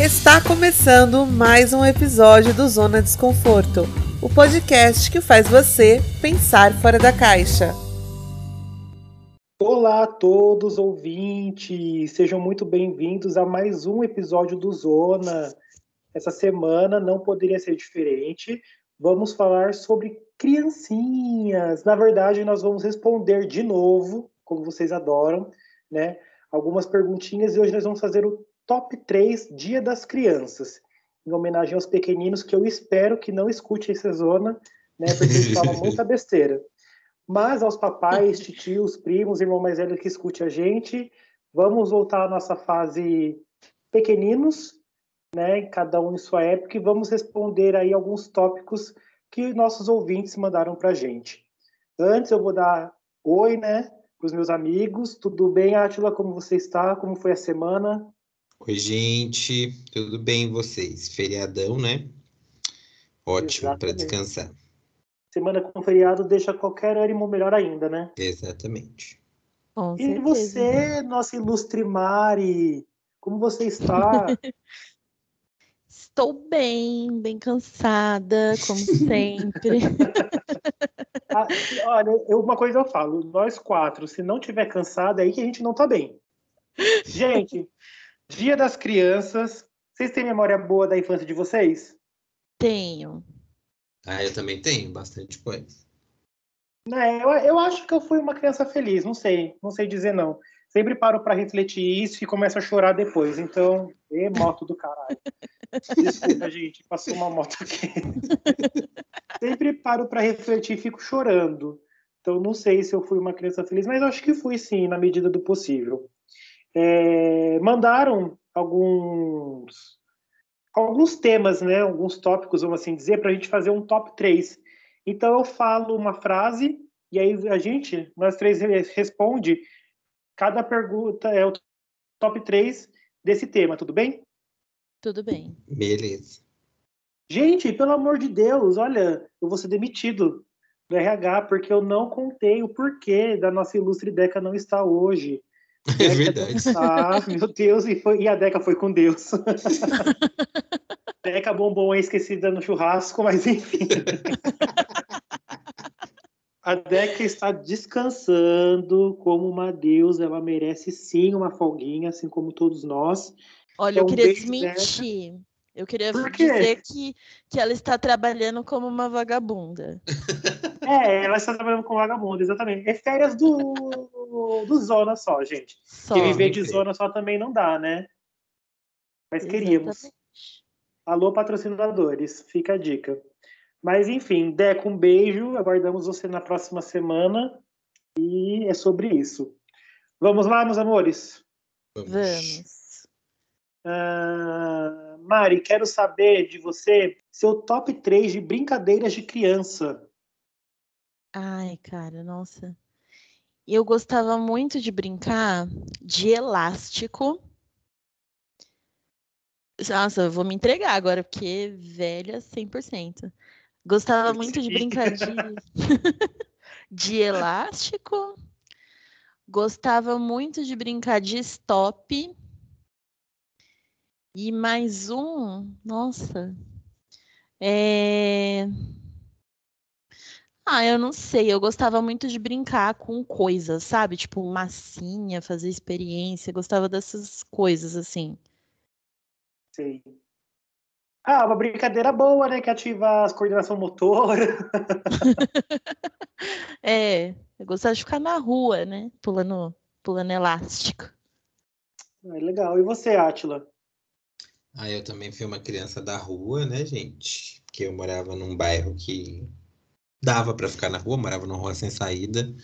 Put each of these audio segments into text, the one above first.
Está começando mais um episódio do Zona Desconforto, o podcast que faz você pensar fora da caixa. Olá a todos ouvintes, sejam muito bem-vindos a mais um episódio do Zona. Essa semana não poderia ser diferente. Vamos falar sobre criancinhas. Na verdade, nós vamos responder de novo, como vocês adoram, né? Algumas perguntinhas e hoje nós vamos fazer o top 3 Dia das Crianças, em homenagem aos pequeninos que eu espero que não escute essa zona, né? Porque eles falam muita besteira. Mas aos papais, titios, primos, irmão mais velho que escute a gente, vamos voltar à nossa fase pequeninos, né? Cada um em sua época, e vamos responder aí alguns tópicos que nossos ouvintes mandaram para a gente. Antes eu vou dar oi, né? Para os meus amigos. Tudo bem, Átila? Como você está? Como foi a semana? Oi, gente. Tudo bem vocês? Feriadão, né? Ótimo para descansar. Semana com feriado deixa qualquer ânimo melhor ainda, né? Exatamente. Com e você, nossa ilustre Mari, como você está? Estou bem, bem cansada, como sempre. ah, olha, eu, uma coisa eu falo, nós quatro, se não tiver cansada, é aí que a gente não tá bem. Gente, Dia das Crianças, vocês têm memória boa da infância de vocês? Tenho. Ah, eu também tenho, bastante coisa. É, eu, eu acho que eu fui uma criança feliz, não sei, não sei dizer não. Sempre paro para refletir isso e começo a chorar depois. Então, é moto do caralho. Desculpa, gente, passou uma moto aqui. Sempre paro para refletir e fico chorando. Então, não sei se eu fui uma criança feliz, mas acho que fui sim, na medida do possível. É, mandaram alguns alguns temas, né, alguns tópicos, vamos assim dizer, para a gente fazer um top 3. Então eu falo uma frase e aí a gente, nós três responde cada pergunta é o top 3 desse tema, tudo bem? Tudo bem. Beleza. Gente, pelo amor de Deus, olha, eu vou ser demitido do RH porque eu não contei o porquê da nossa ilustre Deca não estar hoje. É verdade. Ah, meu Deus, e, foi, e a Deca foi com Deus. Deca bombom é esquecida no churrasco, mas enfim. A Deca está descansando como uma deusa, ela merece sim uma folguinha, assim como todos nós. Olha, então, eu queria desmentir. Deca. Eu queria dizer que, que ela está trabalhando como uma vagabunda. É, ela está trabalhando como vagabunda, exatamente. É férias do, do Zona só, gente. Só. Porque viver de Zona só também não dá, né? Mas queríamos. Exatamente. Alô, patrocinadores, fica a dica. Mas enfim, Deco, um beijo. Aguardamos você na próxima semana. E é sobre isso. Vamos lá, meus amores? Vamos. Uh... Mari, quero saber de você seu top 3 de brincadeiras de criança. Ai, cara, nossa. Eu gostava muito de brincar de elástico. Nossa, eu vou me entregar agora, porque velha 100%. Gostava muito de brincar de, de elástico. Gostava muito de brincar de stop. E mais um, nossa. É... Ah, eu não sei. Eu gostava muito de brincar com coisas, sabe? Tipo, massinha, fazer experiência. Gostava dessas coisas, assim. Sei. Ah, uma brincadeira boa, né? Que ativa as coordenação motora. é, eu gostava de ficar na rua, né? Pulando, pulando elástico. É legal. E você, Átila? Ah, eu também fui uma criança da rua, né, gente? Porque eu morava num bairro que dava para ficar na rua, morava numa rua sem saída.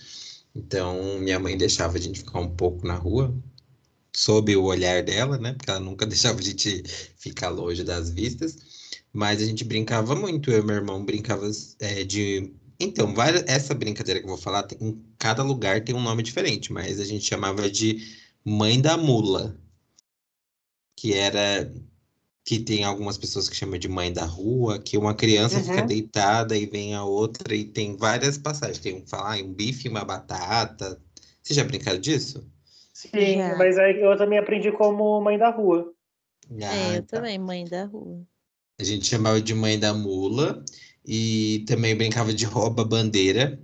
Então, minha mãe deixava a gente ficar um pouco na rua, sob o olhar dela, né? Porque ela nunca deixava a gente ficar longe das vistas. Mas a gente brincava muito, eu e meu irmão brincava é, de. Então, várias... essa brincadeira que eu vou falar, em cada lugar tem um nome diferente, mas a gente chamava de mãe da mula. Que era que tem algumas pessoas que chamam de mãe da rua, que uma criança uhum. fica deitada e vem a outra e tem várias passagens. Tem um falar um bife e uma batata. Você já brincaram disso? Sim, mas aí eu também aprendi como mãe da rua. Ah, é, eu tá. também, mãe da rua. A gente chamava de mãe da mula e também brincava de rouba bandeira,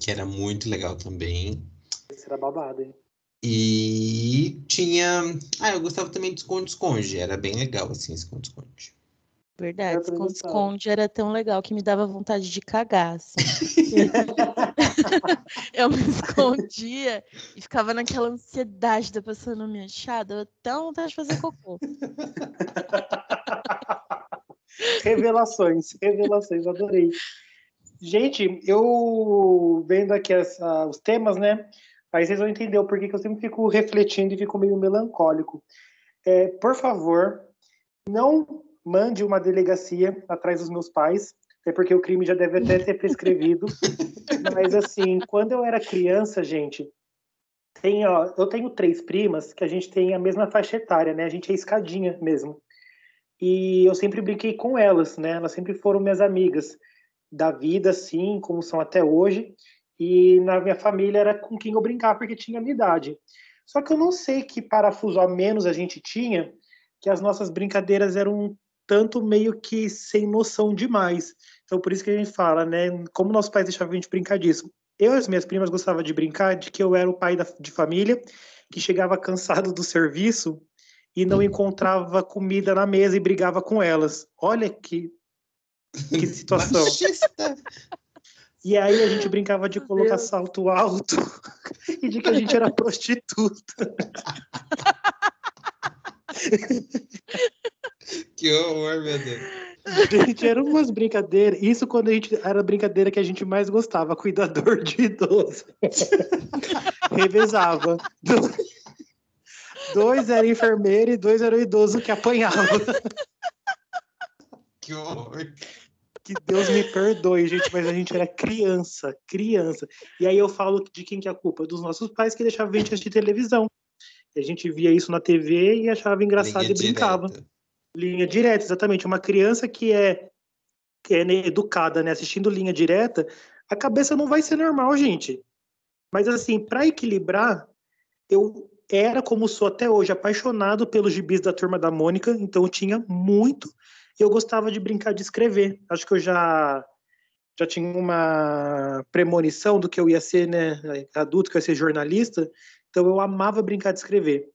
que era muito legal também. Isso era babado, hein? E tinha. Ah, eu gostava também de esconde-esconde. Era bem legal, assim, esconde-esconde. Verdade, esconde-esconde era tão legal que me dava vontade de cagar. assim. eu me escondia e ficava naquela ansiedade da pessoa não me achar, dava até vontade de fazer cocô. Revelações, revelações, adorei. Gente, eu vendo aqui essa- os temas, né? Aí vocês vão entender o porquê que eu sempre fico refletindo e fico meio melancólico. É, por favor, não mande uma delegacia atrás dos meus pais, até porque o crime já deve até ter prescrevido. Mas assim, quando eu era criança, gente, tem, ó, eu tenho três primas que a gente tem a mesma faixa etária, né? A gente é escadinha mesmo. E eu sempre brinquei com elas, né? Elas sempre foram minhas amigas da vida, assim, como são até hoje. E na minha família era com quem eu brincava, porque tinha a minha idade. Só que eu não sei que parafuso a menos a gente tinha, que as nossas brincadeiras eram um tanto meio que sem noção demais. Então, por isso que a gente fala, né? Como nossos pais deixavam a gente brincar disso. Eu e as minhas primas gostavam de brincar de que eu era o pai da, de família, que chegava cansado do serviço e não encontrava comida na mesa e brigava com elas. Olha que, que situação. Machista. E aí a gente brincava de colocar salto alto e de que a gente era prostituta. Que horror, meu Deus. Gente, eram umas brincadeiras. Isso quando a gente era a brincadeira que a gente mais gostava, cuidador de idoso. Revezava. Do- Dois eram enfermeiro e dois eram idoso que apanhava. Que horror. Que Deus me perdoe, gente, mas a gente era criança, criança. E aí eu falo de quem que é a culpa? Dos nossos pais que deixavam a gente assistir televisão. E a gente via isso na TV e achava engraçado Linha e brincava. direta. Linha direta, exatamente. Uma criança que é, que é né, educada, né, assistindo linha direta, a cabeça não vai ser normal, gente. Mas assim, para equilibrar, eu era como sou até hoje apaixonado pelos gibis da turma da Mônica, então eu tinha muito. E eu gostava de brincar de escrever. Acho que eu já já tinha uma premonição do que eu ia ser, né, adulto, que eu ia ser jornalista. Então eu amava brincar de escrever.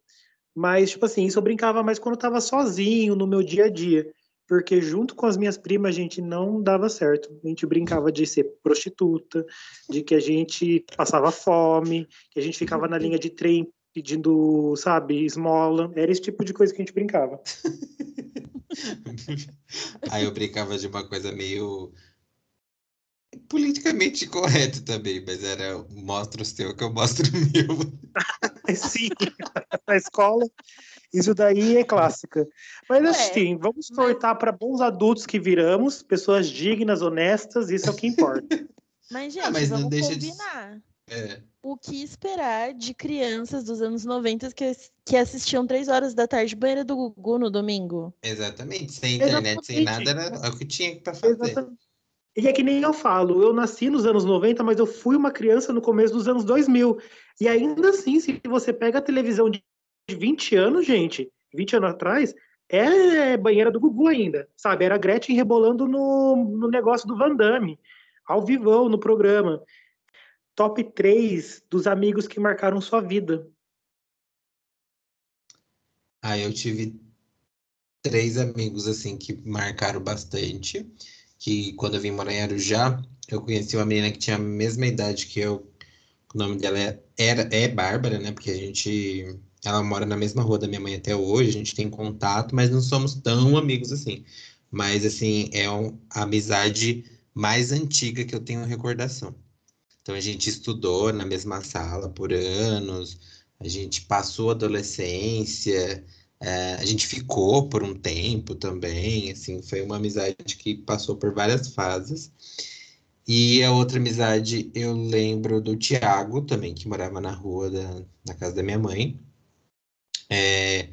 Mas, tipo assim, isso eu brincava mais quando eu tava sozinho, no meu dia a dia. Porque junto com as minhas primas, a gente não dava certo. A gente brincava de ser prostituta, de que a gente passava fome, que a gente ficava na linha de trem pedindo, sabe, esmola. Era esse tipo de coisa que a gente brincava. Aí eu brincava de uma coisa meio politicamente correto também, mas era mostra o seu que eu mostro o meu. Sim, na escola. Isso daí é clássica. Mas assim, vamos cortar para bons adultos que viramos, pessoas dignas, honestas, isso é o que importa. Mas, gente, Ah, mas não vamos deixa de- combinar. É, O que esperar de crianças dos anos 90 que, que assistiam três horas da tarde banheira do Gugu no domingo? exatamente. Sem internet, sem nada, Exatamente. era o que tinha pra fazer. Exatamente. E é que nem eu falo, eu nasci nos anos 90, mas eu fui uma criança no começo dos anos 2000. E ainda assim, se você pega a televisão de 20 anos, gente, 20 anos atrás, é banheira do Gugu ainda, sabe? Era a Gretchen rebolando no, no negócio do Van Damme, ao vivão, no programa. Top 3 dos amigos que marcaram sua vida. Ah, eu tive três amigos assim que marcaram bastante. Que quando eu vim morar em Arujá, eu conheci uma menina que tinha a mesma idade que eu. O nome dela é, era, é Bárbara, né? Porque a gente. Ela mora na mesma rua da minha mãe até hoje, a gente tem contato, mas não somos tão amigos assim. Mas, assim, é um- a amizade mais antiga que eu tenho recordação. Então, a gente estudou na mesma sala por anos, a gente passou a adolescência, é, a gente ficou por um tempo também, assim, foi uma amizade que passou por várias fases. E a outra amizade eu lembro do Tiago também, que morava na rua da, na casa da minha mãe. É,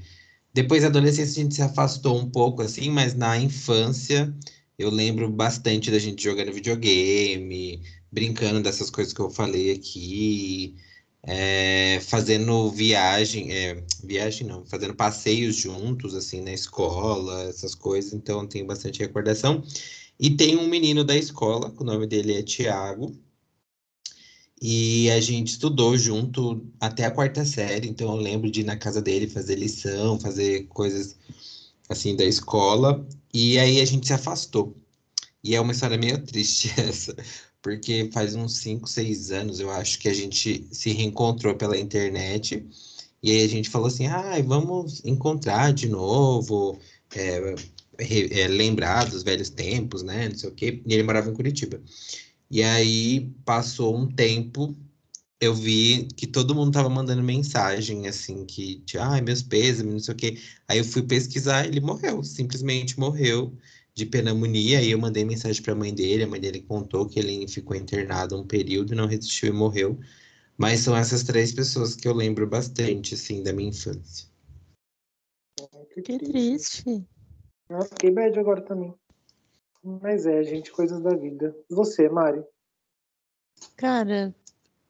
depois da adolescência a gente se afastou um pouco, assim, mas na infância eu lembro bastante da gente jogando videogame, brincando dessas coisas que eu falei aqui. é, fazendo viagem, é, viagem não, fazendo passeios juntos, assim, na escola, essas coisas, então tenho bastante recordação. E tem um menino da escola, o nome dele é Tiago, e a gente estudou junto até a quarta série, então eu lembro de ir na casa dele fazer lição, fazer coisas assim da escola, e aí a gente se afastou. E é uma história meio triste essa, porque faz uns 5, 6 anos, eu acho, que a gente se reencontrou pela internet, e aí a gente falou assim, ah, vamos encontrar de novo, é, é, lembrar dos velhos tempos, né, não sei o quê, e ele morava em Curitiba. E aí passou um tempo, eu vi que todo mundo tava mandando mensagem, assim, que, ai, meus pêsames, não sei o quê. Aí eu fui pesquisar, ele morreu, simplesmente morreu de pneumonia. Aí eu mandei mensagem para a mãe dele, a mãe dele contou que ele ficou internado um período, não resistiu e morreu. Mas são essas três pessoas que eu lembro bastante, assim, da minha infância. Que, que triste. Nossa, fiquei bad agora também. Mas é, gente, coisas da vida. Você, Mari? Cara,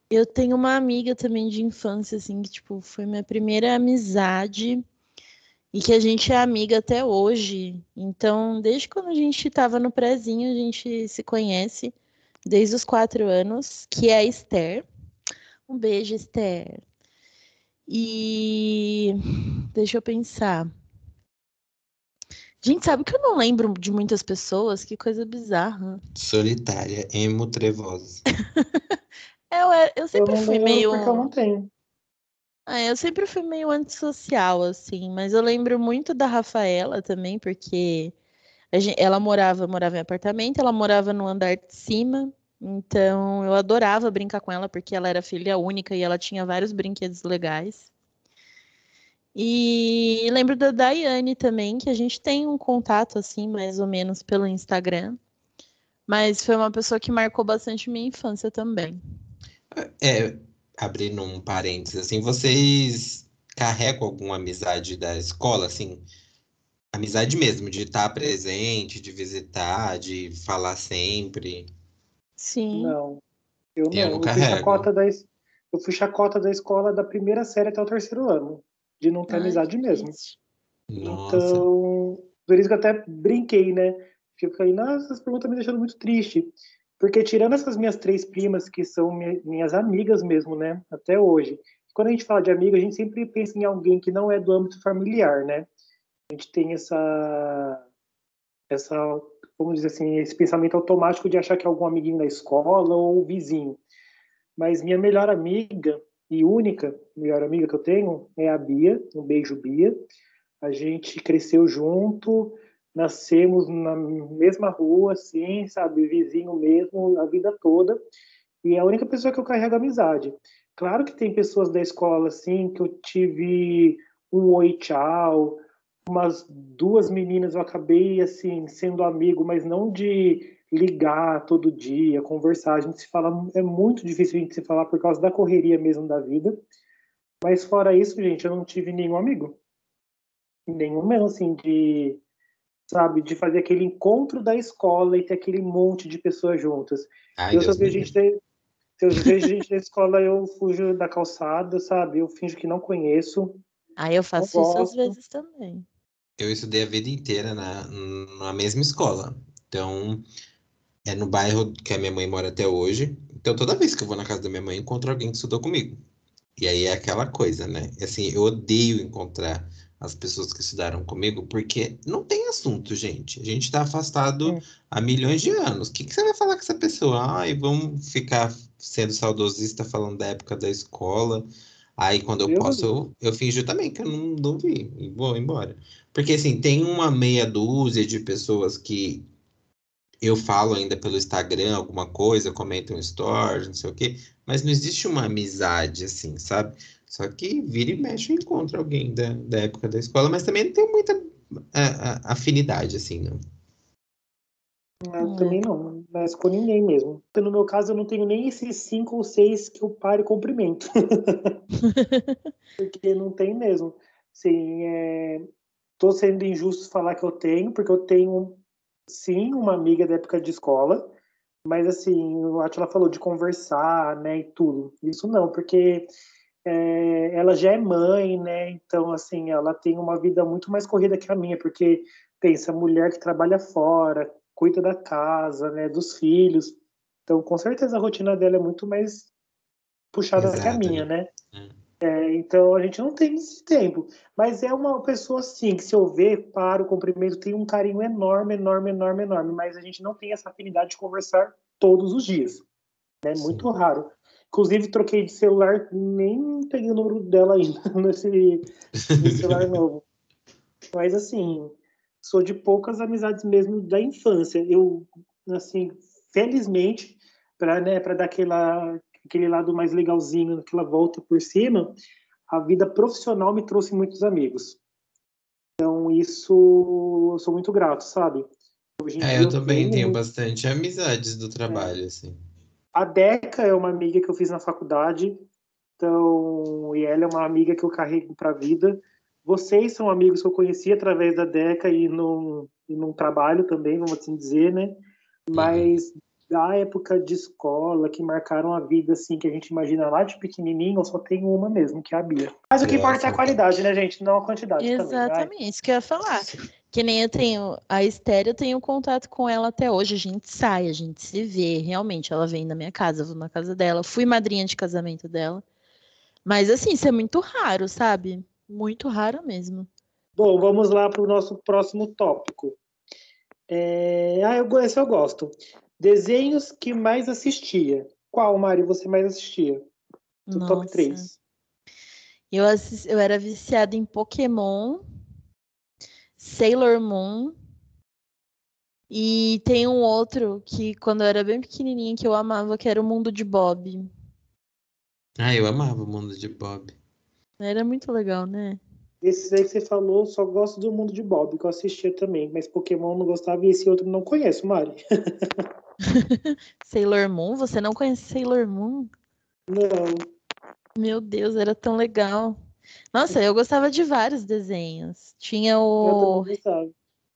eu tenho uma amiga também de infância, assim, que, tipo, foi minha primeira amizade e que a gente é amiga até hoje. Então, desde quando a gente estava no prézinho, a gente se conhece desde os quatro anos, que é a Esther. Um beijo, Esther. E deixa eu pensar. Gente, sabe que eu não lembro de muitas pessoas? Que coisa bizarra. Solitária, emo trevosa. eu, é, eu sempre eu fui meio. Porque eu não tenho. Ah, eu sempre fui meio antissocial, assim, mas eu lembro muito da Rafaela também, porque gente, ela morava, morava em apartamento, ela morava no andar de cima, então eu adorava brincar com ela, porque ela era filha única e ela tinha vários brinquedos legais. E lembro da Daiane também, que a gente tem um contato assim, mais ou menos pelo Instagram. Mas foi uma pessoa que marcou bastante minha infância também. É, abrindo um parênteses, assim, vocês carregam alguma amizade da escola, assim? Amizade mesmo, de estar presente, de visitar, de falar sempre? Sim. Não, eu não. Eu, não eu, fui chacota da, eu fui chacota da escola da primeira série até o terceiro ano de não ter Ai, amizade mesmo. Nossa. Então, por isso que eu até brinquei, né? Porque eu falei, nossa, essas perguntas me deixando muito triste. Porque tirando essas minhas três primas, que são minhas amigas mesmo, né? Até hoje. Quando a gente fala de amiga, a gente sempre pensa em alguém que não é do âmbito familiar, né? A gente tem essa, essa, vamos dizer assim, esse pensamento automático de achar que é algum amiguinho da escola ou vizinho. Mas minha melhor amiga, e única melhor amiga que eu tenho é a Bia. Um beijo, Bia. A gente cresceu junto, nascemos na mesma rua, assim, sabe, vizinho mesmo, a vida toda. E é a única pessoa que eu carrego amizade. Claro que tem pessoas da escola, assim, que eu tive um oi, tchau. Umas duas meninas eu acabei, assim, sendo amigo, mas não de ligar todo dia, conversar. A gente se fala, é muito difícil a gente se falar por causa da correria mesmo da vida. Mas fora isso, gente, eu não tive nenhum amigo. Nenhum mesmo, assim, de, sabe, de fazer aquele encontro da escola e ter aquele monte de pessoas juntas. Ai, eu só vejo gente, se eu vejo gente da escola, eu fujo da calçada, sabe? Eu finjo que não conheço. Ah, eu faço isso às vezes também. Eu estudei a vida inteira na, na mesma escola. Então, é no bairro que a minha mãe mora até hoje. Então, toda vez que eu vou na casa da minha mãe, encontro alguém que estudou comigo. E aí é aquela coisa, né? Assim, eu odeio encontrar as pessoas que estudaram comigo, porque não tem assunto, gente. A gente está afastado é. há milhões de anos. O que, que, você vai falar com essa pessoa? Ai, vamos ficar sendo saudosista falando da época da escola. Aí, quando eu, eu posso, eu, eu finjo também que eu não, não vi e vou embora. Porque, assim, tem uma meia dúzia de pessoas que eu falo ainda pelo Instagram alguma coisa, comento um story, não sei o quê, mas não existe uma amizade assim, sabe? Só que vira e mexe eu encontro alguém da, da época da escola, mas também não tenho muita a, a, afinidade, assim, não. Eu também não, mas com ninguém mesmo. No meu caso, eu não tenho nem esses cinco ou seis que eu paro e cumprimento. porque não tem mesmo. Sim, é... tô sendo injusto falar que eu tenho, porque eu tenho sim, uma amiga da época de escola, Mas assim, o Atila falou de conversar, né, e tudo. Isso não, porque é, ela já é mãe, né? Então, assim, ela tem uma vida muito mais corrida que a minha, porque pensa, mulher que trabalha fora, cuida da casa, né, dos filhos. Então, com certeza a rotina dela é muito mais puxada Exato. que a minha, né? Hum. É, então a gente não tem esse tempo. Mas é uma pessoa assim, que se eu ver, paro, cumprimento, tem um carinho enorme, enorme, enorme, enorme. Mas a gente não tem essa afinidade de conversar todos os dias. É né? muito raro. Inclusive, troquei de celular, nem peguei o número dela ainda nesse, nesse celular novo. Mas assim, sou de poucas amizades mesmo da infância. Eu, assim, felizmente, para né, dar aquela, aquele lado mais legalzinho, aquela volta por cima, a vida profissional me trouxe muitos amigos. Então, isso eu sou muito grato, sabe? é, eu, eu também tenho, tenho bastante amizades do trabalho, é. assim. A Deca é uma amiga que eu fiz na faculdade, então, e ela é uma amiga que eu carrego para a vida. Vocês são amigos que eu conheci através da Deca e num, e num trabalho também, vamos assim dizer, né? Mas da época de escola que marcaram a vida, assim, que a gente imagina lá de pequenininho, eu só tenho uma mesmo, que é a Bia. Mas o que importa é a qualidade, né, gente? Não a quantidade. Exatamente, também, isso que eu ia falar. Que nem eu tenho, a Estéreo, eu tenho contato com ela até hoje, a gente sai, a gente se vê, realmente, ela vem na minha casa, eu vou na casa dela, fui madrinha de casamento dela. Mas assim, isso é muito raro, sabe? Muito raro mesmo. Bom, vamos lá para o nosso próximo tópico. É... Ah, eu, esse eu gosto. Desenhos que mais assistia. Qual, Mari, você mais assistia? Do Nossa. top 3. Eu, assisti, eu era viciada em Pokémon, Sailor Moon. E tem um outro que, quando eu era bem pequenininha, que eu amava, que era o Mundo de Bob. Ah, eu amava o Mundo de Bob. Era muito legal, né? Esse aí que você falou, só gosto do Mundo de Bob, que eu assistia também. Mas Pokémon não gostava e esse outro não conheço, Mari. Sailor Moon? Você não conhece Sailor Moon? Não. Meu Deus, era tão legal. Nossa, eu gostava de vários desenhos. Tinha o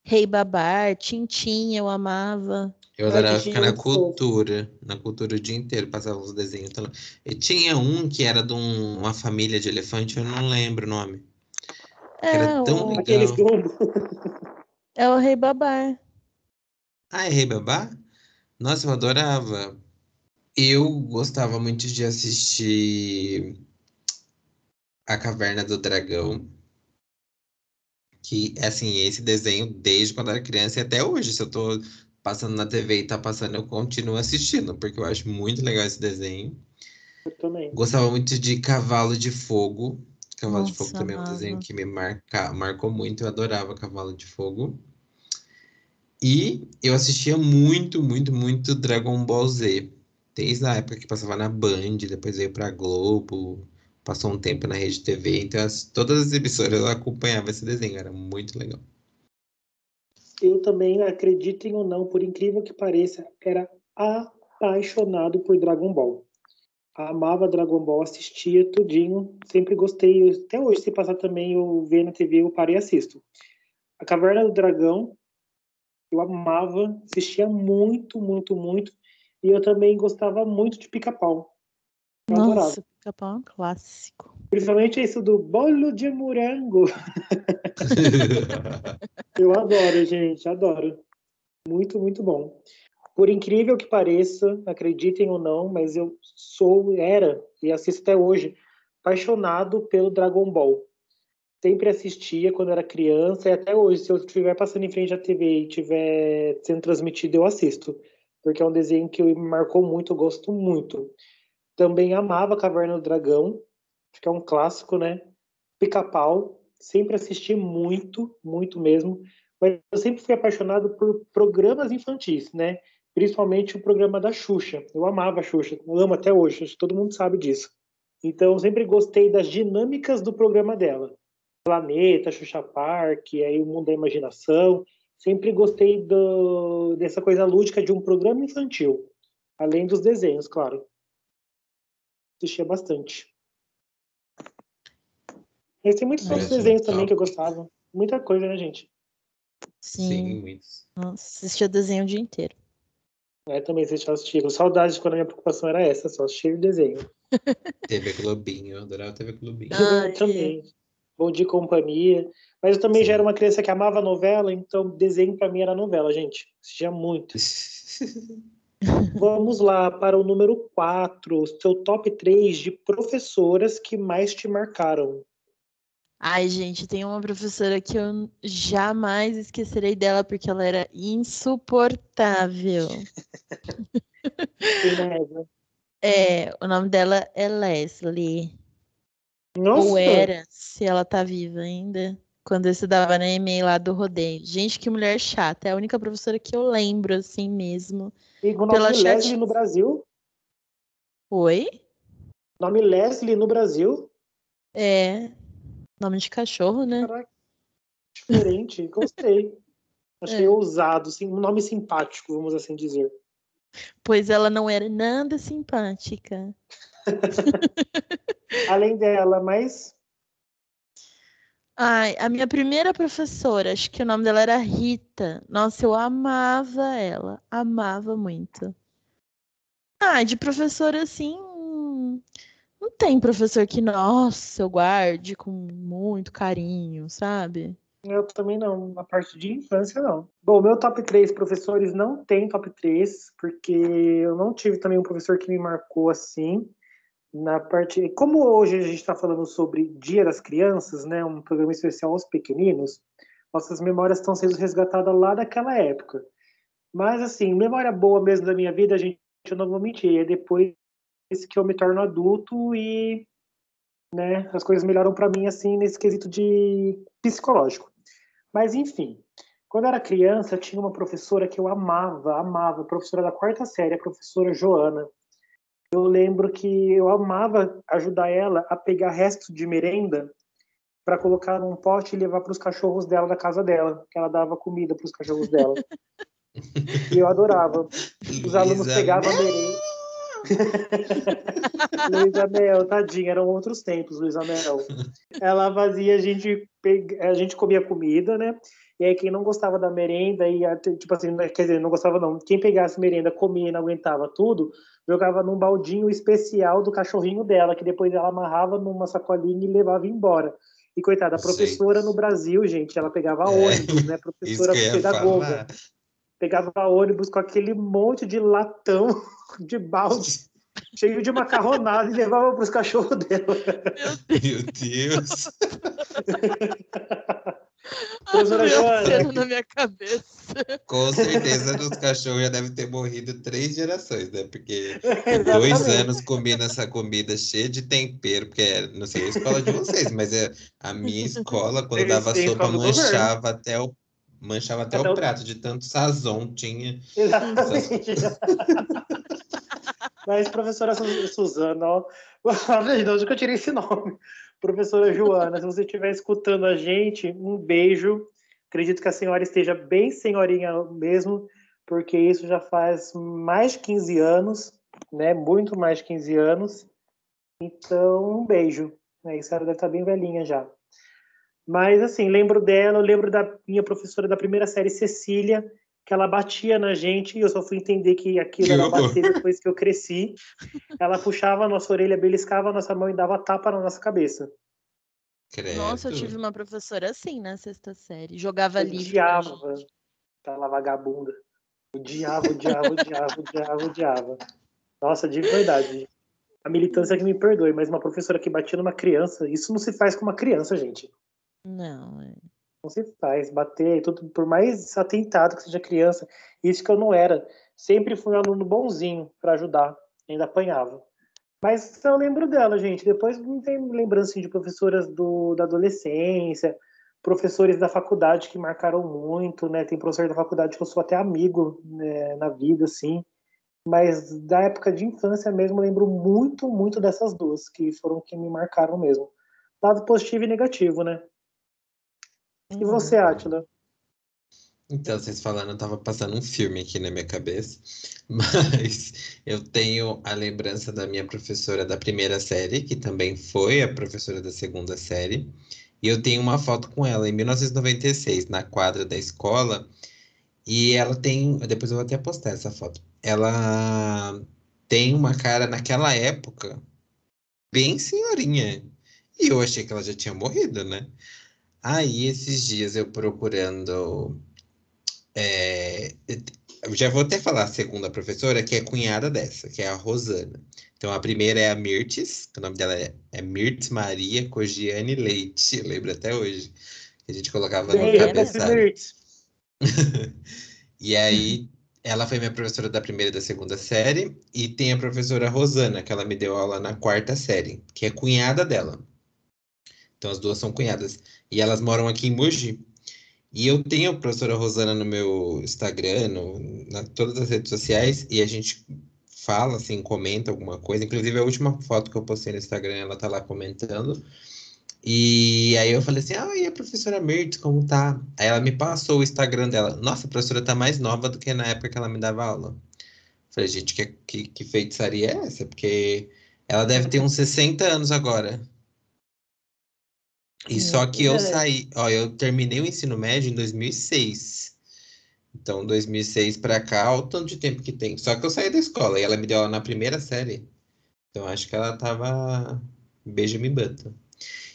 Rei Babar, Tintin, eu amava. Eu adorava ficar na cultura, na cultura o dia inteiro, passava os desenhos. E tinha um que era de um, uma família de elefante, eu não lembro o nome. É, era tão o... legal. É o Rei Babar. Ah, é Rei Babar? Nossa, eu adorava. Eu gostava muito de assistir A Caverna do Dragão. Que, assim, esse desenho desde quando eu era criança e até hoje. Se eu tô passando na TV e tá passando, eu continuo assistindo, porque eu acho muito legal esse desenho. Eu também. Gostava muito de Cavalo de Fogo. Cavalo Nossa, de Fogo também é um desenho que me marca, marcou muito. Eu adorava Cavalo de Fogo. E eu assistia muito, muito, muito Dragon Ball Z. Desde a época que passava na Band, depois veio pra Globo, passou um tempo na Rede TV. Então, as, todas as emissoras eu acompanhava esse desenho, era muito legal. Eu também, acreditem ou não, por incrível que pareça, era apaixonado por Dragon Ball. Amava Dragon Ball, assistia tudinho, sempre gostei. Até hoje, se passar também, eu ver na TV, eu parei e assisto. A Caverna do Dragão, eu amava, assistia muito, muito, muito. E eu também gostava muito de pica-pau. Nossa, pica-pau é um clássico. Principalmente isso do bolo de morango. eu adoro, gente, adoro. Muito, muito bom. Por incrível que pareça, acreditem ou não, mas eu sou, era e assisto até hoje, apaixonado pelo Dragon Ball sempre assistia quando era criança e até hoje, se eu estiver passando em frente à TV e estiver sendo transmitido, eu assisto. Porque é um desenho que me marcou muito, eu gosto muito. Também amava Caverna do Dragão, acho que é um clássico, né? Pica-Pau, sempre assisti muito, muito mesmo. Mas eu sempre fui apaixonado por programas infantis, né? Principalmente o programa da Xuxa. Eu amava a Xuxa, eu amo até hoje, todo mundo sabe disso. Então, eu sempre gostei das dinâmicas do programa dela. Planeta, Xuxa Park, aí o Mundo da Imaginação. Sempre gostei do, dessa coisa lúdica de um programa infantil, além dos desenhos, claro. Assistia bastante. E tem muitos outros desenhos também que eu gostava. Muita coisa, né, gente? Sim. Sim muitos. Nossa, assistia desenho o dia inteiro. É, também assistia aos Chivos. Saudades de quando a minha preocupação era essa, só assistir desenho. TV Globinho, eu adorava TV Globinho. Ah, eu também. Bom de companhia. Mas eu também Sim. já era uma criança que amava novela, então desenho pra mim era novela, gente. Assistia muito. Vamos lá para o número 4, seu top 3 de professoras que mais te marcaram. Ai, gente, tem uma professora que eu jamais esquecerei dela porque ela era insuportável. Leva? É, o nome dela é Leslie. Nossa, Ou era, se ela tá viva ainda. Quando eu estudava na EMEI lá do rodeio. Gente, que mulher chata. É a única professora que eu lembro, assim mesmo. E o nome pela Leslie chat- no Brasil? Oi? Nome Leslie no Brasil? É. Nome de cachorro, né? Caraca, diferente. Gostei. Achei É. ousado, sim, um nome simpático, vamos assim dizer. Pois ela não era nada simpática. Além dela, mas Ai, a minha primeira professora, acho que o nome dela era Rita. Nossa, eu amava ela. Amava muito. Ah, de professora assim. Não tem professor que, nossa, eu guarde com muito carinho, sabe? eu também não. Na parte de infância, não. Bom, meu top 3 professores não tem top 3, porque eu não tive também um professor que me marcou assim. Na parte. Como hoje a gente está falando sobre Dia das Crianças, né? Um programa especial aos pequeninos, nossas memórias estão sendo resgatadas lá daquela época. Mas, assim, memória boa mesmo da minha vida, a gente, eu não vou mentir, é depois que eu me torno adulto e né, as coisas melhoram para mim, assim, nesse quesito de psicológico. Mas, enfim, quando eu era criança, tinha uma professora que eu amava, amava, professora da quarta série, a professora Joana. Eu lembro que eu amava ajudar ela a pegar resto de merenda para colocar num pote e levar para os cachorros dela da casa dela, que ela dava comida para os cachorros dela. e eu adorava. Os alunos Luísa pegavam a Mel. merenda. Luísa Mel, tadinha, eram outros tempos, Luísa Mel. Ela fazia a gente, peg... a gente comia comida, né? E aí quem não gostava da merenda, ia, tipo assim, quer dizer, não gostava não, quem pegasse merenda, comia e não aguentava tudo, jogava num baldinho especial do cachorrinho dela, que depois ela amarrava numa sacolinha e levava embora. E coitada, a professora Gente. no Brasil, gente, ela pegava É, ônibus, né? Professora pedagoga falar. pegava ônibus com aquele monte de latão de balde cheio de macarronada e levava para os cachorros dela. Meu Deus. meu Joana. na minha cabeça. Com certeza os cachorros já devem ter morrido três gerações, né? Porque dois anos comendo essa comida cheia de tempero, porque é, não sei a escola de vocês, mas é a minha escola, quando Eles dava sopa, manchava até o manchava até Até o o- prato, de tanto sazon tinha. Exatamente. Mas, professora Su- Suzana, ó, de onde que eu tirei esse nome? Professora Joana, se você estiver escutando a gente, um beijo. Acredito que a senhora esteja bem senhorinha mesmo, porque isso já faz mais de 15 anos, né? Muito mais de 15 anos. Então, um beijo. Né? A senhora deve estar bem velhinha já. Mas, assim, lembro dela, lembro da minha professora da primeira série, Cecília, que ela batia na gente e eu só fui entender que aquilo Que era bater depois que eu cresci. Ela puxava a nossa orelha, beliscava a nossa mão e dava tapa na nossa cabeça. Credo. Nossa, eu tive uma professora assim na sexta série. Jogava Eu livro. odiava aquela vagabunda. Odiava, odiava, odiava, odiava, odiava. Nossa, de verdade. A militância que me perdoe, mas uma professora que batia numa criança, isso não se faz com uma criança, gente. Não, é. Não se faz. Bater, tudo, por mais atentado que seja criança, isso que eu não era. Sempre fui um aluno bonzinho para ajudar, ainda apanhava. Mas eu lembro dela, gente. Depois não tem lembrança assim, de professoras do, da adolescência, professores da faculdade que marcaram muito, né? Tem professor da faculdade que eu sou até amigo né, na vida, assim. Mas da época de infância mesmo, eu lembro muito, muito dessas duas, que foram que me marcaram mesmo. Lado positivo e negativo, né? E Uhum. você, Átila? Então, vocês falando, eu tava passando um filme aqui na minha cabeça, mas eu tenho a lembrança da minha professora da primeira série, que também foi a professora da segunda série, e eu tenho uma foto com ela em 1996, na quadra da escola, E ela tem, depois eu vou até postar essa foto. Ela tem uma cara naquela época bem senhorinha. E eu achei que ela já tinha morrido, né? Aí esses dias eu procurando é, já vou até falar a segunda professora, que é cunhada dessa, que é a Rosana. Então, a primeira é a Mirtes, o nome dela é, é Mirtes Maria Cogiane Leite, eu lembro até hoje, que a gente colocava no cabeçalho. e aí, ela foi minha professora da primeira e da segunda série, e tem a professora Rosana, que ela me deu aula na quarta série, que é cunhada dela. Então, as duas são cunhadas. E elas moram aqui em Mogi. E eu tenho a professora Rosana no meu Instagram, no, na todas as redes sociais, e a gente fala, assim, comenta alguma coisa. Inclusive, a última foto que eu postei no Instagram, ela tá lá comentando. E aí eu falei assim, ah, e a professora Mirtz, como tá? Aí ela me passou o Instagram dela. Nossa, a professora tá mais nova do que na época que ela me dava aula. Falei, gente, que, que, que feitiçaria é essa? Porque ela deve ter uns 60 anos agora. E só que eu saí, ó, eu terminei o ensino médio em 2006. Então, 2006 para cá, olha o tanto de tempo que tem. Só que eu saí da escola e ela me deu aula na primeira série. Então, acho que ela tava Benjamin Button.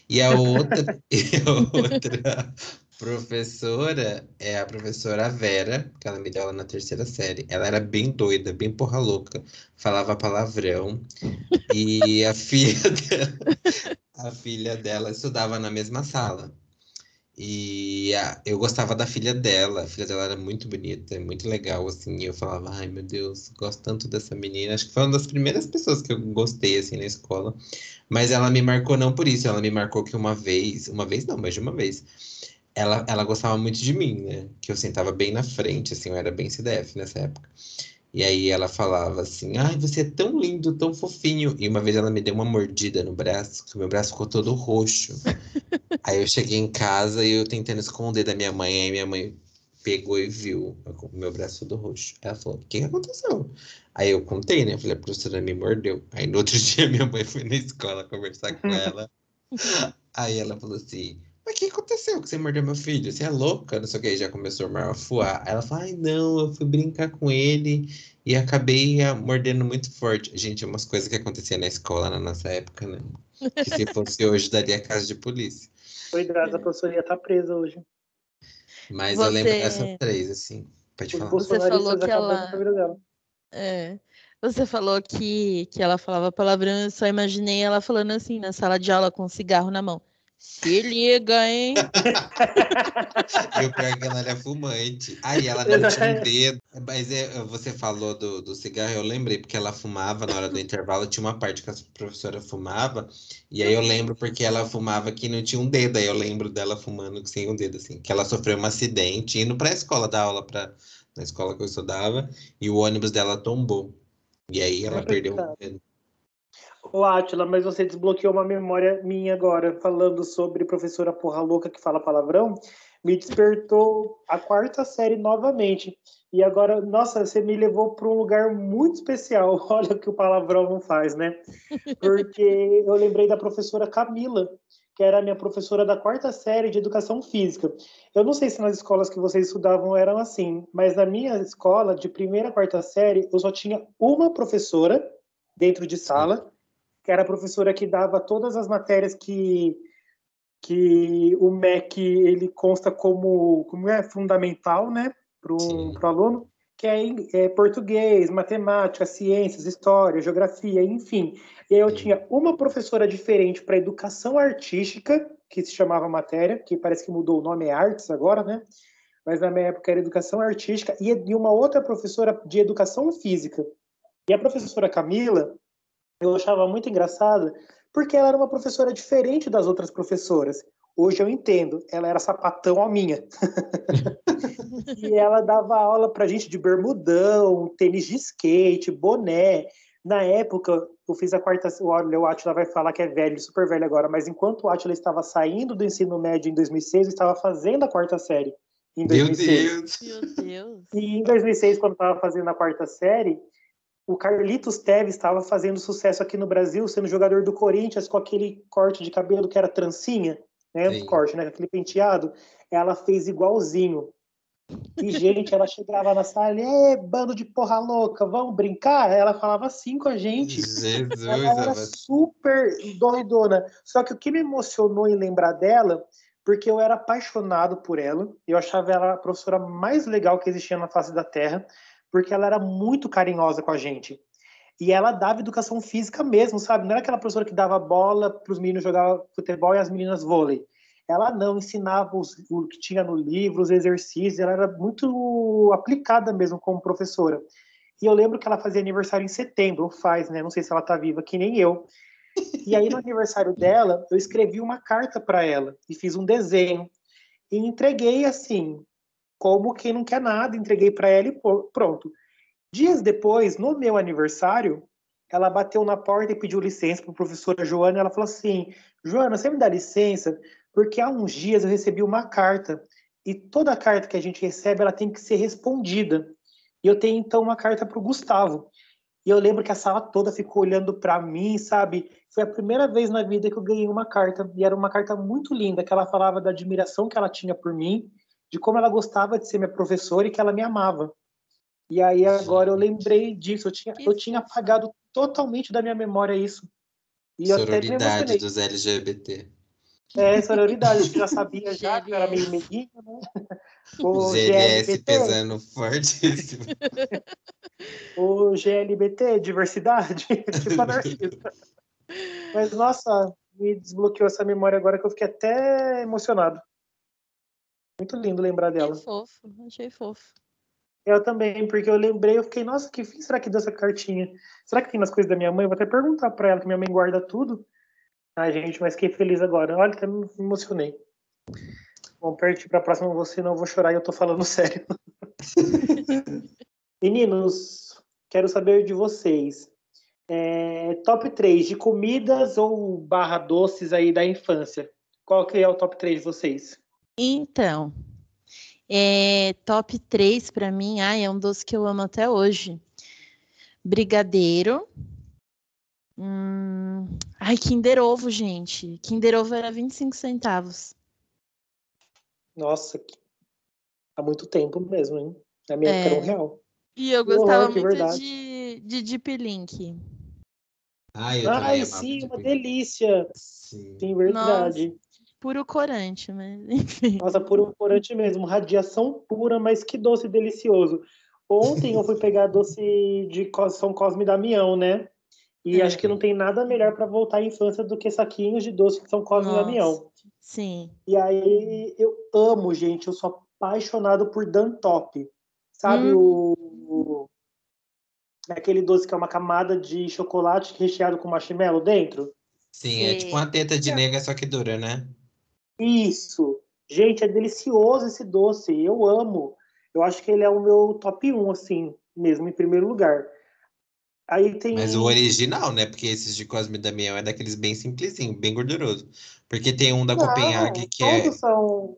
E a outra, e a outra professora é a professora Vera, que ela me deu aula na terceira série. Ela era bem doida, bem porra louca, falava palavrão. E a filha dela, a filha dela estudava na mesma sala. E a, eu gostava da filha dela, a filha dela era muito bonita, muito legal, assim, e eu falava, ai meu Deus, gosto tanto dessa menina, acho que foi uma das primeiras pessoas que eu gostei, assim, na escola, mas ela me marcou não por isso, ela me marcou que uma vez, uma vez não, mas de uma vez, ela, ela gostava muito de mim, né, que eu sentava bem na frente, assim, eu era bem CDF nessa época, e aí ela falava assim: Ai, você é tão lindo, tão fofinho. E uma vez ela me deu uma mordida no braço, que o meu braço ficou todo roxo. aí eu cheguei em casa e eu tentando esconder da minha mãe, aí minha mãe pegou e viu o meu braço todo roxo. Ela falou: O que aconteceu? Aí eu contei, né? Eu falei: A professora me mordeu. Aí no outro dia minha mãe foi na escola conversar com ela. aí ela falou assim: mas o que aconteceu que você mordeu meu filho? Você é louca? Não sei o que, já começou a marfuar. Ela fala, ai não, eu fui brincar com ele e acabei ah, mordendo muito forte. Gente, é umas coisas que aconteciam na escola na nossa época, né? Que se fosse hoje, daria casa de polícia. Cuidado, a professora ia estar tá presa hoje. Mas Você... eu lembro dessas três, assim. Pode falar. Você falou que ela... É. Você falou que, que ela falava palavrão, eu só imaginei ela falando assim, na sala de aula com um cigarro na mão. Se liga, hein? e o pior é que ela era fumante. Aí ela não tinha um dedo. Mas é, você falou do, do cigarro, eu lembrei, porque ela fumava na hora do intervalo, tinha uma parte que a professora fumava, e aí eu lembro porque ela fumava que não tinha um dedo, aí eu lembro dela fumando sem um dedo, assim, que ela sofreu um acidente indo pra escola dar aula pra, na escola que eu estudava, e o ônibus dela tombou. E aí ela é perdeu um dedo. Ô, Átila, mas você desbloqueou uma memória minha agora, falando sobre professora porra louca que fala palavrão. Me despertou a quarta série novamente. E agora, nossa, você me levou para um lugar muito especial. Olha o que o palavrão não faz, né? Porque eu lembrei da professora Camila, que era a minha professora da quarta série de educação física. Eu não sei se nas escolas que vocês estudavam eram assim, mas na minha escola, de primeira a quarta série, eu só tinha uma professora dentro de sala que era a professora que dava todas as matérias que, que o MEC ele consta como, como é fundamental né, para o aluno, que é, é, português, matemática, ciências, história, geografia, enfim. E aí eu tinha uma professora diferente para educação artística, que se chamava matéria, que parece que mudou o nome, é artes agora, né? Mas na minha época era educação artística, e uma outra professora de educação física. E a professora Camila, eu achava muito engraçada, porque ela era uma professora diferente das outras professoras. Hoje eu entendo, ela era sapatão a minha. e ela dava aula pra gente de bermudão, tênis de skate, boné. Na época, eu fiz a quarta. Olha, o Atila vai falar que é velho, super velho agora, mas enquanto o Atila estava saindo do ensino médio em 2006, eu estava fazendo a quarta série. Em 2006. Meu Deus! Meu Deus! E em 2006, quando eu estava fazendo a quarta série, o Carlitos Teves estava fazendo sucesso aqui no Brasil, sendo jogador do Corinthians com aquele corte de cabelo que era trancinha, né? Sim. Corte, né? Aquele penteado. Ela fez igualzinho. E, gente, ela chegava na sala, é bando de porra louca, vamos brincar? Ela falava assim com a gente. Jesus, ela era super doidona. Só que o que me emocionou em lembrar dela, porque eu era apaixonado por ela, eu achava ela a professora mais legal que existia na face da Terra, porque ela era muito carinhosa com a gente. E ela dava educação física mesmo, sabe? Não era aquela professora que dava bola para os meninos jogar futebol e as meninas vôlei. Ela não ensinava os, o que tinha no livro, os exercícios, ela era muito aplicada mesmo como professora. E eu lembro que ela fazia aniversário em setembro, faz, né? Não sei se ela tá viva, que nem eu. E aí, no aniversário dela, eu escrevi uma carta para ela e fiz um desenho. E entreguei assim, como quem não quer nada, entreguei para ela e pronto. Dias depois, no meu aniversário, ela bateu na porta e pediu licença para a professora Joana. Ela falou assim: Joana, você me dá licença? Porque há uns dias eu recebi uma carta e toda carta que a gente recebe ela tem que ser respondida. E eu tenho então uma carta para o Gustavo. E eu lembro que a sala toda ficou olhando para mim, sabe? Foi a primeira vez na vida que eu ganhei uma carta e era uma carta muito linda que ela falava da admiração que ela tinha por mim, de como ela gostava de ser minha professora e que ela me amava. E aí agora eu lembrei disso, eu tinha, eu tinha apagado totalmente da minha memória isso. E Sororidade dos LGBT. É, sororidade, a gente já sabia já, que era meio meiguinho, né? O GLS pesando fortíssimo. o GLBT, diversidade, tipo anarquista. Mas, nossa, me desbloqueou essa memória agora que eu fiquei até emocionado. Muito lindo lembrar dela. Achei fofo, achei fofo. Eu também, porque eu lembrei, eu fiquei, nossa, que fim será que deu essa cartinha? Será que tem nas coisas da minha mãe? Eu vou até perguntar pra ela, que minha mãe guarda tudo. Ai, gente, mas fiquei feliz agora. Olha, até me emocionei. Vamos partir pra próxima, você não vou chorar e eu tô falando sério. Meninos, quero saber de vocês. É, top 3 de comidas ou barra doces aí da infância. Qual que é o top 3 de vocês? Então, é, top 3 para mim, ai, é um doce que eu amo até hoje. Brigadeiro. Hum, ai, Kinder Ovo, gente. Kinder Ovo era 25 centavos. Nossa, há muito tempo mesmo, hein? Na minha é. época era um real. E eu gostava horror, muito de, de Deep Link. Ai, eu Ai sim, uma delícia. Sim, sim verdade. Nossa puro corante, mas enfim. Nossa, puro corante mesmo, radiação pura, mas que doce delicioso. Ontem eu fui pegar doce de São Cosme e Damião, né? E é. acho que não tem nada melhor para voltar à infância do que saquinhos de doce de São Cosme Nossa, e Damião. Sim. E aí eu amo, gente, eu sou apaixonado por Dantop. Sabe hum. o, o aquele doce que é uma camada de chocolate recheado com marshmallow dentro? Sim, Sim. é tipo uma teta de nega, só que dura, né? Isso. Gente, é delicioso esse doce. Eu amo. Eu acho que ele é o meu top 1, assim, mesmo, em primeiro lugar. Aí tem... Mas o original, né? Porque esses de Cosme e Damião é daqueles bem simplesinho, bem gorduroso. Porque tem um da Não, Copenhague que é. Todos são.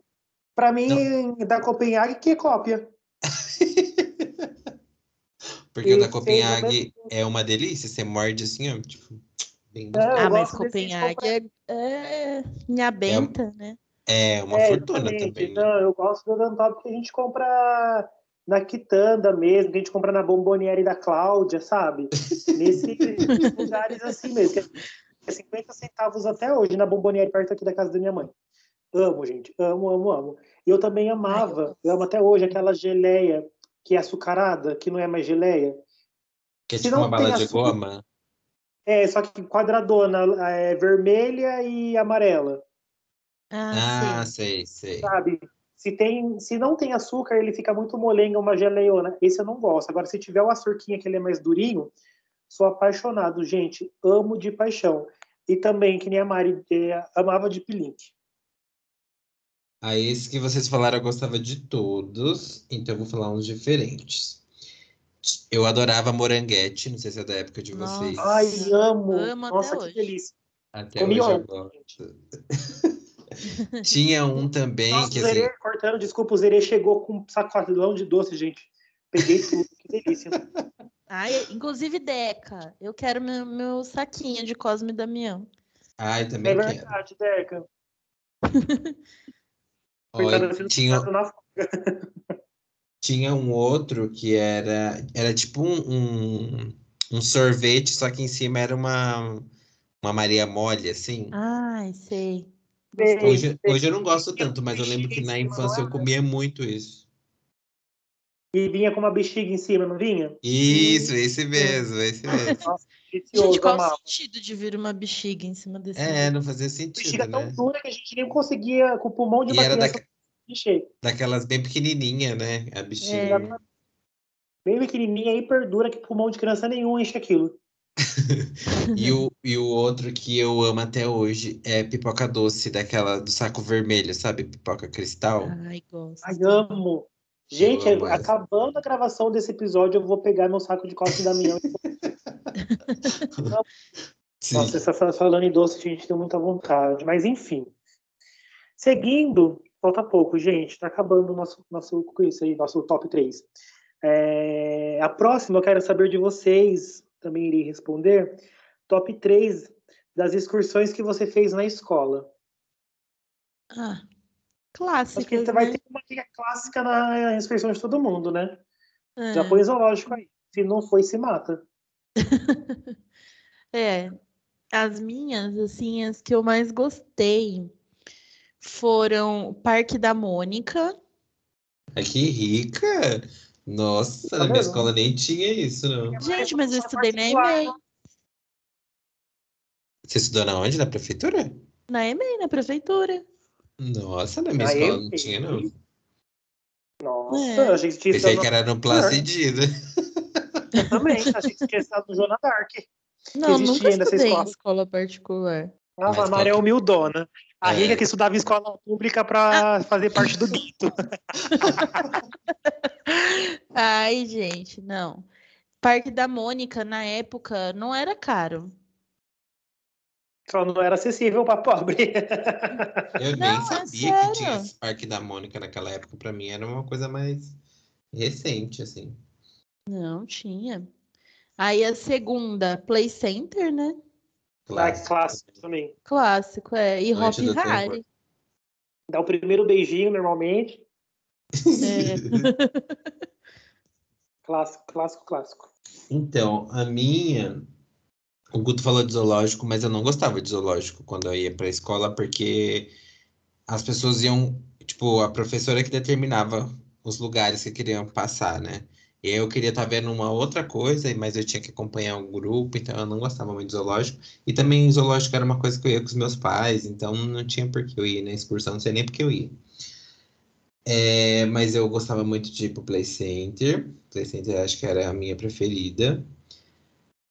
Pra mim, Não. da Copenhague que é cópia. Porque Esse o da Copenhague é uma delícia, você morde assim, ó, tipo. Bem é, ah, mas Copenhague é, é benta, é, né? É, uma é, fortuna exatamente. também. Né? Não, eu gosto do Dantop que a gente compra na Quitanda mesmo, que a gente compra na Bomboniere da Cláudia, sabe? Nesses lugares assim mesmo. Que é 50 centavos até hoje na Bomboniere, perto aqui da casa da minha mãe. Amo, gente. Amo, amo, amo. E eu também amava, Ai, eu amo até hoje, aquela geleia que é açucarada, que não é mais geleia. Que é tipo uma bala de goma. É, só que quadradona, é vermelha e amarela. Ah, ah sei, sei. Sabe? Se, tem, se não tem açúcar, ele fica muito molenga, uma geleiona. Esse eu não gosto. Agora, se tiver o açurquinha, que ele é mais durinho, sou apaixonado, gente. Amo de paixão. E também, que nem a Mari, é, amava de pilink. Ah, esse que vocês falaram, eu gostava de todos, então eu vou falar uns diferentes. Eu adorava moranguete, não sei se é da época de Nossa. vocês. Ai, amo. amo Nossa, que hoje. delícia. Até Comi hoje. Tinha um também Nossa, que o Zerê, assim... cortando, desculpa, o Zerê chegou com um sacodão de doce, gente. Peguei tudo, que delícia. Ai, inclusive Deca, eu quero meu, meu saquinho de Cosme e Damião. Ai, também é quero. É verdade, Deca. Olha, tinha... Tinha um outro que era, era tipo um, um, um sorvete, só que em cima era uma, uma Maria Mole, assim. Ai, sei. Hoje, hoje eu não gosto tanto, mas eu lembro que na infância eu comia muito isso. E vinha com uma bexiga em cima, não vinha? Isso, esse mesmo, esse mesmo. Nossa, Gente, qual amava. o sentido de vir uma bexiga em cima desse É, não fazia sentido, Bexiga tão né? dura que a gente nem conseguia, com o pulmão de E uma era criança, Daquelas bem pequenininha, né? A bexiga. É. Bem pequenininha, hiper dura, que pulmão de criança nenhum enche aquilo. E o, e o outro que eu amo até hoje é pipoca doce, daquela do saco vermelho, sabe? Pipoca cristal. Ai, gosto. Ai, amo. Gente, Eu acabando a gravação desse episódio, eu vou pegar meu saco de costa da minha. Sim. Nossa, você tá falando em doce, a gente tem muita vontade. Mas enfim. Seguindo, falta pouco, gente. Tá acabando o nosso, nosso, isso aí, nosso top 3. É, a próxima eu quero saber de vocês, também irei responder. Top 3 das excursões que você fez na escola. Ah, Acho que você vai né? ter uma clássica na excursão de todo mundo, né? É. Já põe zoológico aí. Se não foi, se mata. É, as minhas, assim, as que eu mais gostei foram o Parque da Mônica. Ai, que rica! Nossa, Tá na minha escola nem tinha isso, não. Gente, mas eu estudei na EMEI. Você estudou na onde? Na prefeitura? Na EMEI, na prefeitura. Nossa, na minha Na escola não EMEI? tinha, não. Nossa, É. eu achei que tinha Pensei que era no Placidida. Eu também, achei que tinha estado no Joana Dark. Não, nunca ainda essa estudei em escola. escola particular. Ah, a Maria é humildona. A É. rica que estudava em escola pública para fazer parte do guito. Ai, gente, não. Parque da Mônica, na época, não era caro. Só não era acessível para pobre. Eu Não, nem é sabia que tinha esse Parque da Mônica naquela época. Pra mim era uma coisa mais recente, assim. Não tinha. Aí a segunda, Play Center, né? Ah, clássico também. Clássico, é. E Hop Harry. Dá o primeiro beijinho normalmente. É. Clássico, clássico, clássico. Então, a minha. O Guto falou de zoológico, mas eu não gostava de zoológico quando eu ia pra escola, porque as pessoas iam. Tipo, a professora que determinava os lugares que queriam passar, né? E eu queria estar vendo uma outra coisa, mas eu tinha que acompanhar o grupo, então eu não gostava muito de zoológico. E também zoológico era uma coisa que eu ia com os meus pais, então não tinha por que eu ir na excursão, não sei nem por que eu ia. É, mas eu gostava muito de ir pro Play Center. Play Center acho que era a minha preferida.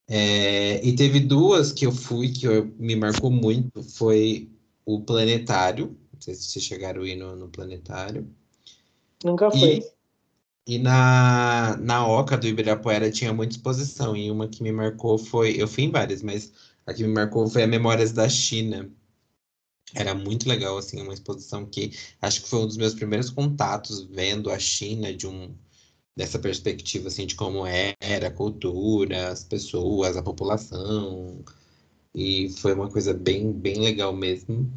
É, e teve duas que eu fui que eu- me marcou muito. Foi o Planetário. Não sei se vocês chegaram a ir no, no Planetário. Nunca foi. E, e na, na Oca do Ibirapuera tinha muita exposição. E uma que me marcou foi. Eu fui em várias, mas a que me marcou foi a Memórias da China. Era muito legal, assim, uma exposição que acho que foi um dos meus primeiros contatos vendo a China de um dessa perspectiva, assim, de como era a cultura, as pessoas, a população. E foi uma coisa bem, bem legal mesmo.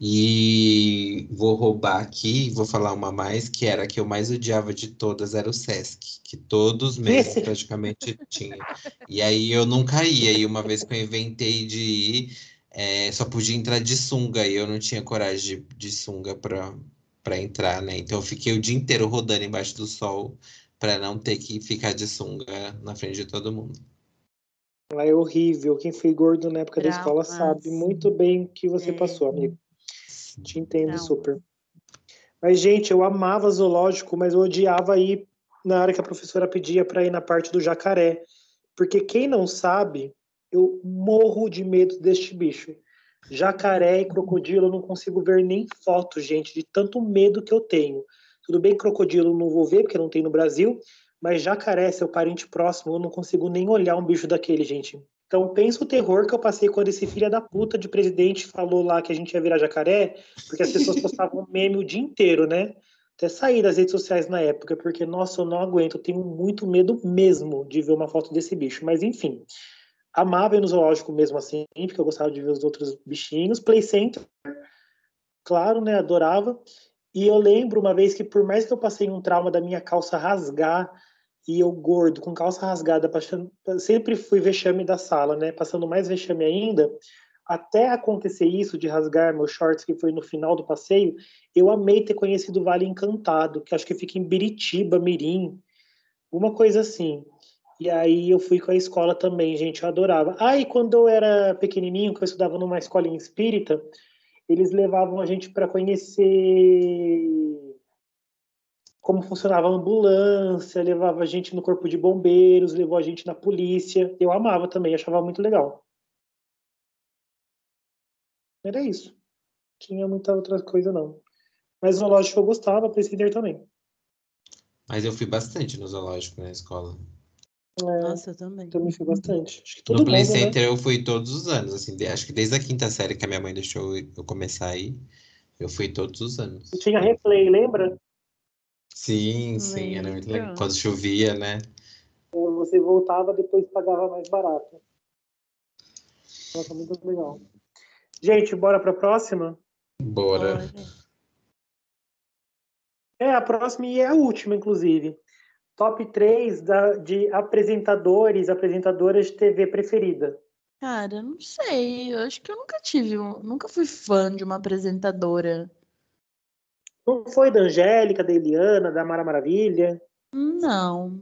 E vou roubar aqui, vou falar uma mais, que era a que eu mais odiava de todas, era o Sesc, que todos os meses praticamente tinha. E aí eu nunca ia, e uma vez que eu inventei de ir, é, só podia entrar de sunga, e eu não tinha coragem de, de sunga pra, pra entrar, né? Então eu fiquei o dia inteiro rodando embaixo do sol pra não ter que ficar de sunga na frente de todo mundo. Lá é horrível. Quem foi gordo na época da escola sabe muito bem o que você É. passou, amigo. Te entendo Não. super. Mas, gente, eu amava zoológico, mas eu odiava ir na hora que a professora pedia para ir na parte do jacaré. Porque quem não sabe, eu morro de medo deste bicho. Jacaré e crocodilo eu não consigo ver nem foto, gente, de tanto medo que eu tenho. Tudo bem, crocodilo não vou ver, porque não tem no Brasil, mas jacaré, seu parente próximo, eu não consigo nem olhar um bicho daquele, gente. Então pensa o terror que eu passei quando esse filho da puta de presidente falou lá que a gente ia virar jacaré, porque as pessoas postavam meme o dia inteiro, né? Até sair das redes sociais na época, porque, nossa, eu não aguento, eu tenho muito medo mesmo de ver uma foto desse bicho. Mas enfim, amava ir no zoológico mesmo assim, porque eu gostava de ver os outros bichinhos. Play Center, claro, né? Adorava. E eu lembro uma vez que, por mais que eu passei um trauma da minha calça rasgar, e eu gordo, com calça rasgada, sempre fui vexame da sala, né? Passando mais vexame ainda, até acontecer isso de rasgar meus shorts, que foi no final do passeio, eu amei ter conhecido o Vale Encantado, que acho que fica em Biritiba, Mirim, uma coisa assim. E aí eu fui com a escola também, gente, eu adorava. Ah, quando eu era pequenininho, que eu estudava numa escola espírita, eles levavam a gente para conhecer como funcionava a ambulância, levava a gente no corpo de bombeiros, levou a gente na polícia. Eu amava também, achava muito legal. Era isso. Tinha muita outra coisa, não. Mas o zoológico eu gostava, Presíder também. Mas eu fui bastante no zoológico na escola. É, Nossa, eu também. Também fui bastante. no Play mundo, né? Center né? eu fui todos os anos, assim, acho que desde a quinta série que a minha mãe deixou eu começar aí, eu fui todos os anos. E tinha replay, lembra? Sim, sim, era muito legal. Quando chovia, né? Você voltava, depois pagava mais barato. Nossa, muito legal. Gente, bora para a próxima? Bora. É, a próxima e é a última, inclusive. Top 3 da, de apresentadores, apresentadoras de TV preferida. Cara, não sei. Eu acho que eu nunca tive, nunca fui fã de uma apresentadora. Não foi da Angélica, da Eliana, da Mara Maravilha? Não.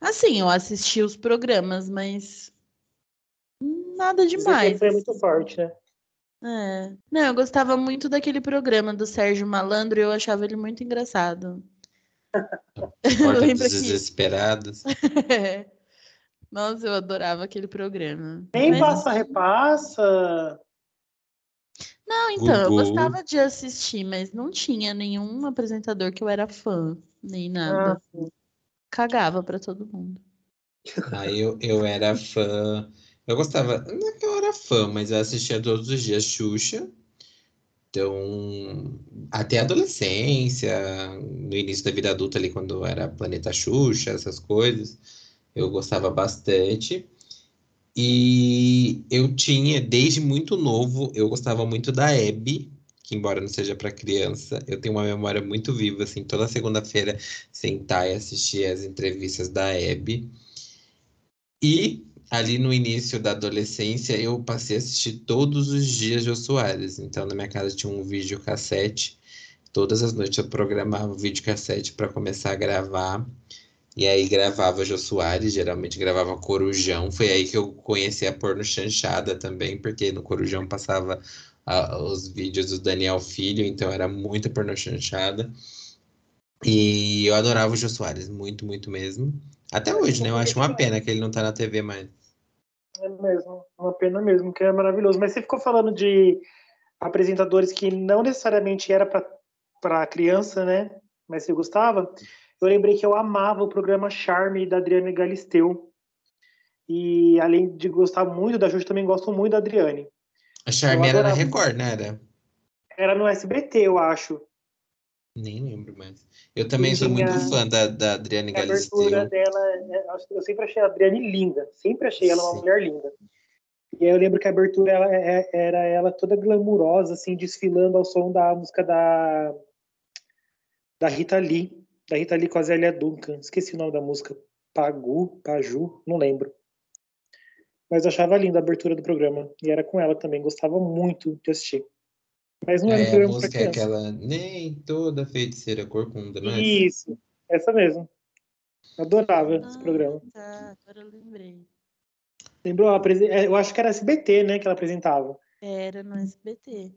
Assim, eu assisti os programas, mas nada demais. Foi muito forte, né? É. Não, eu gostava muito daquele programa do Sérgio Malandro, eu achava ele muito engraçado. Porta dos Desesperados. é. Nossa, eu adorava aquele programa. Nem Mas... passa repassa. Não, então, Gugu. eu gostava de assistir, mas não tinha nenhum apresentador que eu era fã, nem nada. Ah. Cagava para todo mundo. Aí eu, eu era fã eu gostava, não é que eu era fã, mas eu assistia todos os dias Xuxa. Então, até a adolescência, no início da vida adulta ali, quando era Planeta Xuxa, essas coisas, eu gostava bastante. E eu tinha, desde muito novo, eu gostava muito da Abby, que embora não seja para criança, eu tenho uma memória muito viva, assim, toda segunda-feira sentar e assistir as entrevistas da Abby. E ali no início da adolescência, eu passei a assistir todos os dias Jô Soares. Então, na minha casa tinha um vídeo cassete. Todas as noites eu programava o vídeo cassete para começar a gravar. E aí gravava Jô Soares, geralmente gravava Corujão. Foi aí que eu conheci a porno chanchada também, porque no Corujão passava os vídeos do Daniel Filho, então era muita porno chanchada. E eu adorava o Jô Soares, muito, muito mesmo. Até hoje, né? Eu acho uma pena que ele não tá na TV mais. É mesmo, uma pena mesmo, que é maravilhoso. Mas você ficou falando de apresentadores que não necessariamente era para criança, né? Mas você gostava? Eu lembrei que eu amava o programa Charme da Adriane Galisteu. E além de gostar muito da Xuxa, também gosto muito da Adriane. A Charme era na Record, né? Era? era no SBT, eu acho. Nem lembro mais. Eu também sou muito fã da, da Adriane Galisteu. A abertura dela, é, eu sempre achei a Adriane linda. Sempre achei ela uma mulher linda. E aí eu lembro que a abertura ela, é, é, era ela toda glamurosa, assim, desfilando ao som da música da, da Rita Lee. Da Rita Lee com a Zélia Duncan. Esqueci o nome da música. Pagu, Paju, não lembro. Mas eu achava linda a abertura do programa. E era com ela também. Gostava muito de assistir. Mas não é, é um a música é aquela nem toda feiticeira corcunda, não é? Isso, essa mesmo. Adorava ah, esse programa. Tá, agora eu lembrei. Lembrou? É, eu acho que era SBT, né, que ela apresentava. Era no SBT.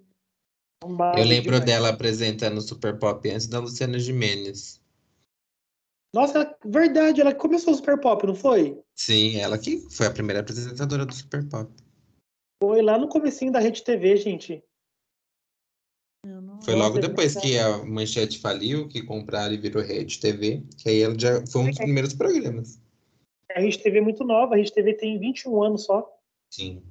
Eu lembro demais. dela apresentando Super Pop antes da Luciana Gimenez. Nossa, verdade, ela começou o Super Pop, não foi? Sim, ela que foi a primeira apresentadora do Super Pop. Foi lá no comecinho da Rede TV, gente. Foi logo depois que a Manchete faliu, que compraram e virou Rede TV, que aí ela já foi um dos primeiros programas. A Rede TV é muito nova, a Rede TV tem 21 anos só. Sim.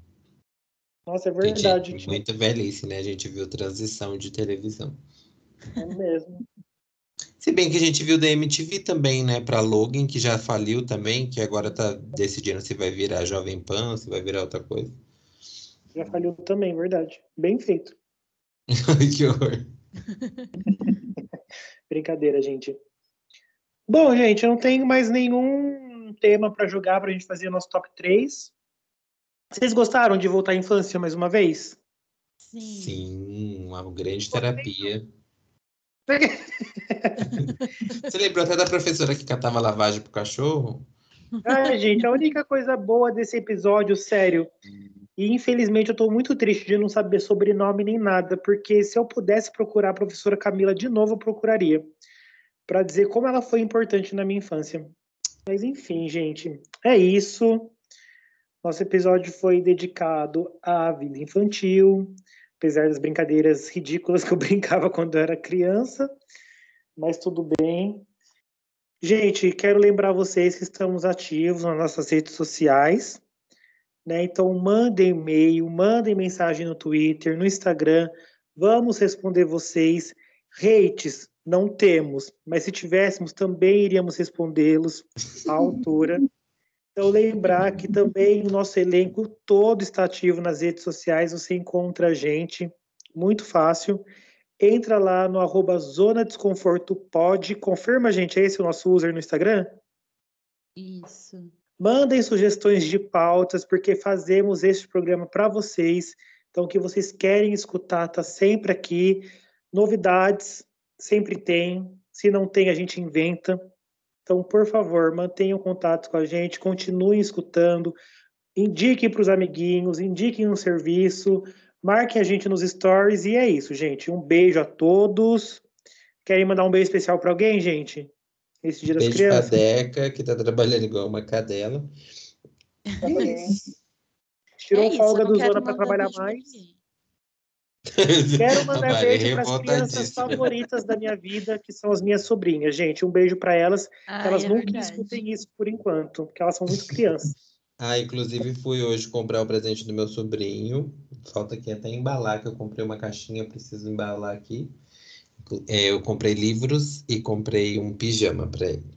Nossa, é verdade. Gente, muita velhice, né? A gente viu transição de televisão. É mesmo. Se bem que a gente viu da MTV também, né, para Logan, que já faliu também, que agora tá decidindo se vai virar Jovem Pan, se vai virar outra coisa. Já faliu também, verdade. Bem feito. que horror. Brincadeira, gente. Bom, gente, eu não tenho mais nenhum tema para jogar para a gente fazer o nosso top 3. Vocês gostaram de voltar à infância mais uma vez? Sim. Sim, uma grande terapia. Você lembrou até da professora que catava lavagem pro cachorro? Ah, gente, a única coisa boa desse episódio, sério, e infelizmente eu estou muito triste de não saber sobrenome nem nada, porque se eu pudesse procurar a professora Camila de novo, eu procuraria, para dizer como ela foi importante na minha infância. Mas enfim, gente, é isso. Nosso episódio foi dedicado à vida infantil, apesar das brincadeiras ridículas que eu brincava quando eu era criança, mas tudo bem. Gente, quero lembrar vocês que estamos ativos nas nossas redes sociais, né? Então mandem e-mail, mandem mensagem no Twitter, no Instagram, vamos responder vocês. Hates não temos, mas se tivéssemos também iríamos respondê-los à altura. Então, lembrar que também o nosso elenco todo está ativo nas redes sociais, você encontra a gente, muito fácil. Entra lá no arroba Zona Desconforto Pod, confirma, gente, é esse o nosso user no Instagram? Isso. Mandem sugestões de pautas, porque fazemos este programa para vocês. Então, o que vocês querem escutar está sempre aqui. Novidades, sempre tem. Se não tem, a gente inventa. Então, por favor, mantenham contato com a gente, continuem escutando, indiquem para os amiguinhos, indiquem um serviço, marquem a gente nos stories e é isso, gente. Um beijo a todos. Querem mandar um beijo especial para alguém, gente? Esse dia beijo das crianças. Beijo Deca, que está trabalhando igual uma cadela. É Tirou é folga do Zona para trabalhar mais. Quero mandar beijo para as crianças favoritas da minha vida, que são as minhas sobrinhas. Gente, um beijo para elas. Ai, elas é nunca verdade. escutem isso por enquanto, porque elas são muito crianças. Ah, inclusive fui hoje comprar o presente do meu sobrinho. Falta aqui até embalar, que eu comprei uma caixinha, preciso embalar aqui. É, eu comprei livros e comprei um pijama para ele.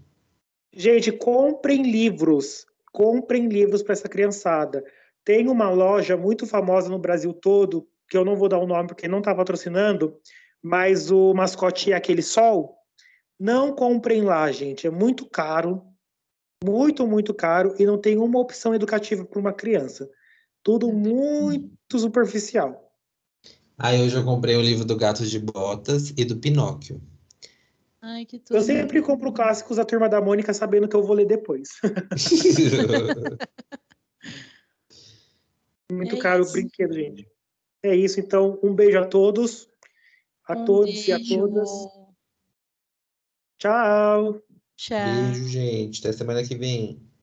Gente, comprem livros. Comprem livros para essa criançada. Tem uma loja muito famosa no Brasil todo que eu não vou dar o nome porque não está patrocinando, mas o mascote é aquele sol. Não comprem lá, gente, é muito caro, muito, muito caro e não tem uma opção educativa para uma criança. Tudo muito superficial. Aí hoje eu comprei o livro do Gato de Botas e do Pinóquio. Ai, que tudo. Eu sempre compro clássicos da Turma da Mônica sabendo que eu vou ler depois. muito é caro o brinquedo, gente. É isso, então. Um beijo a todos, a um todos beijo. e a todas. Tchau. Tchau. Beijo, gente. Até semana que vem.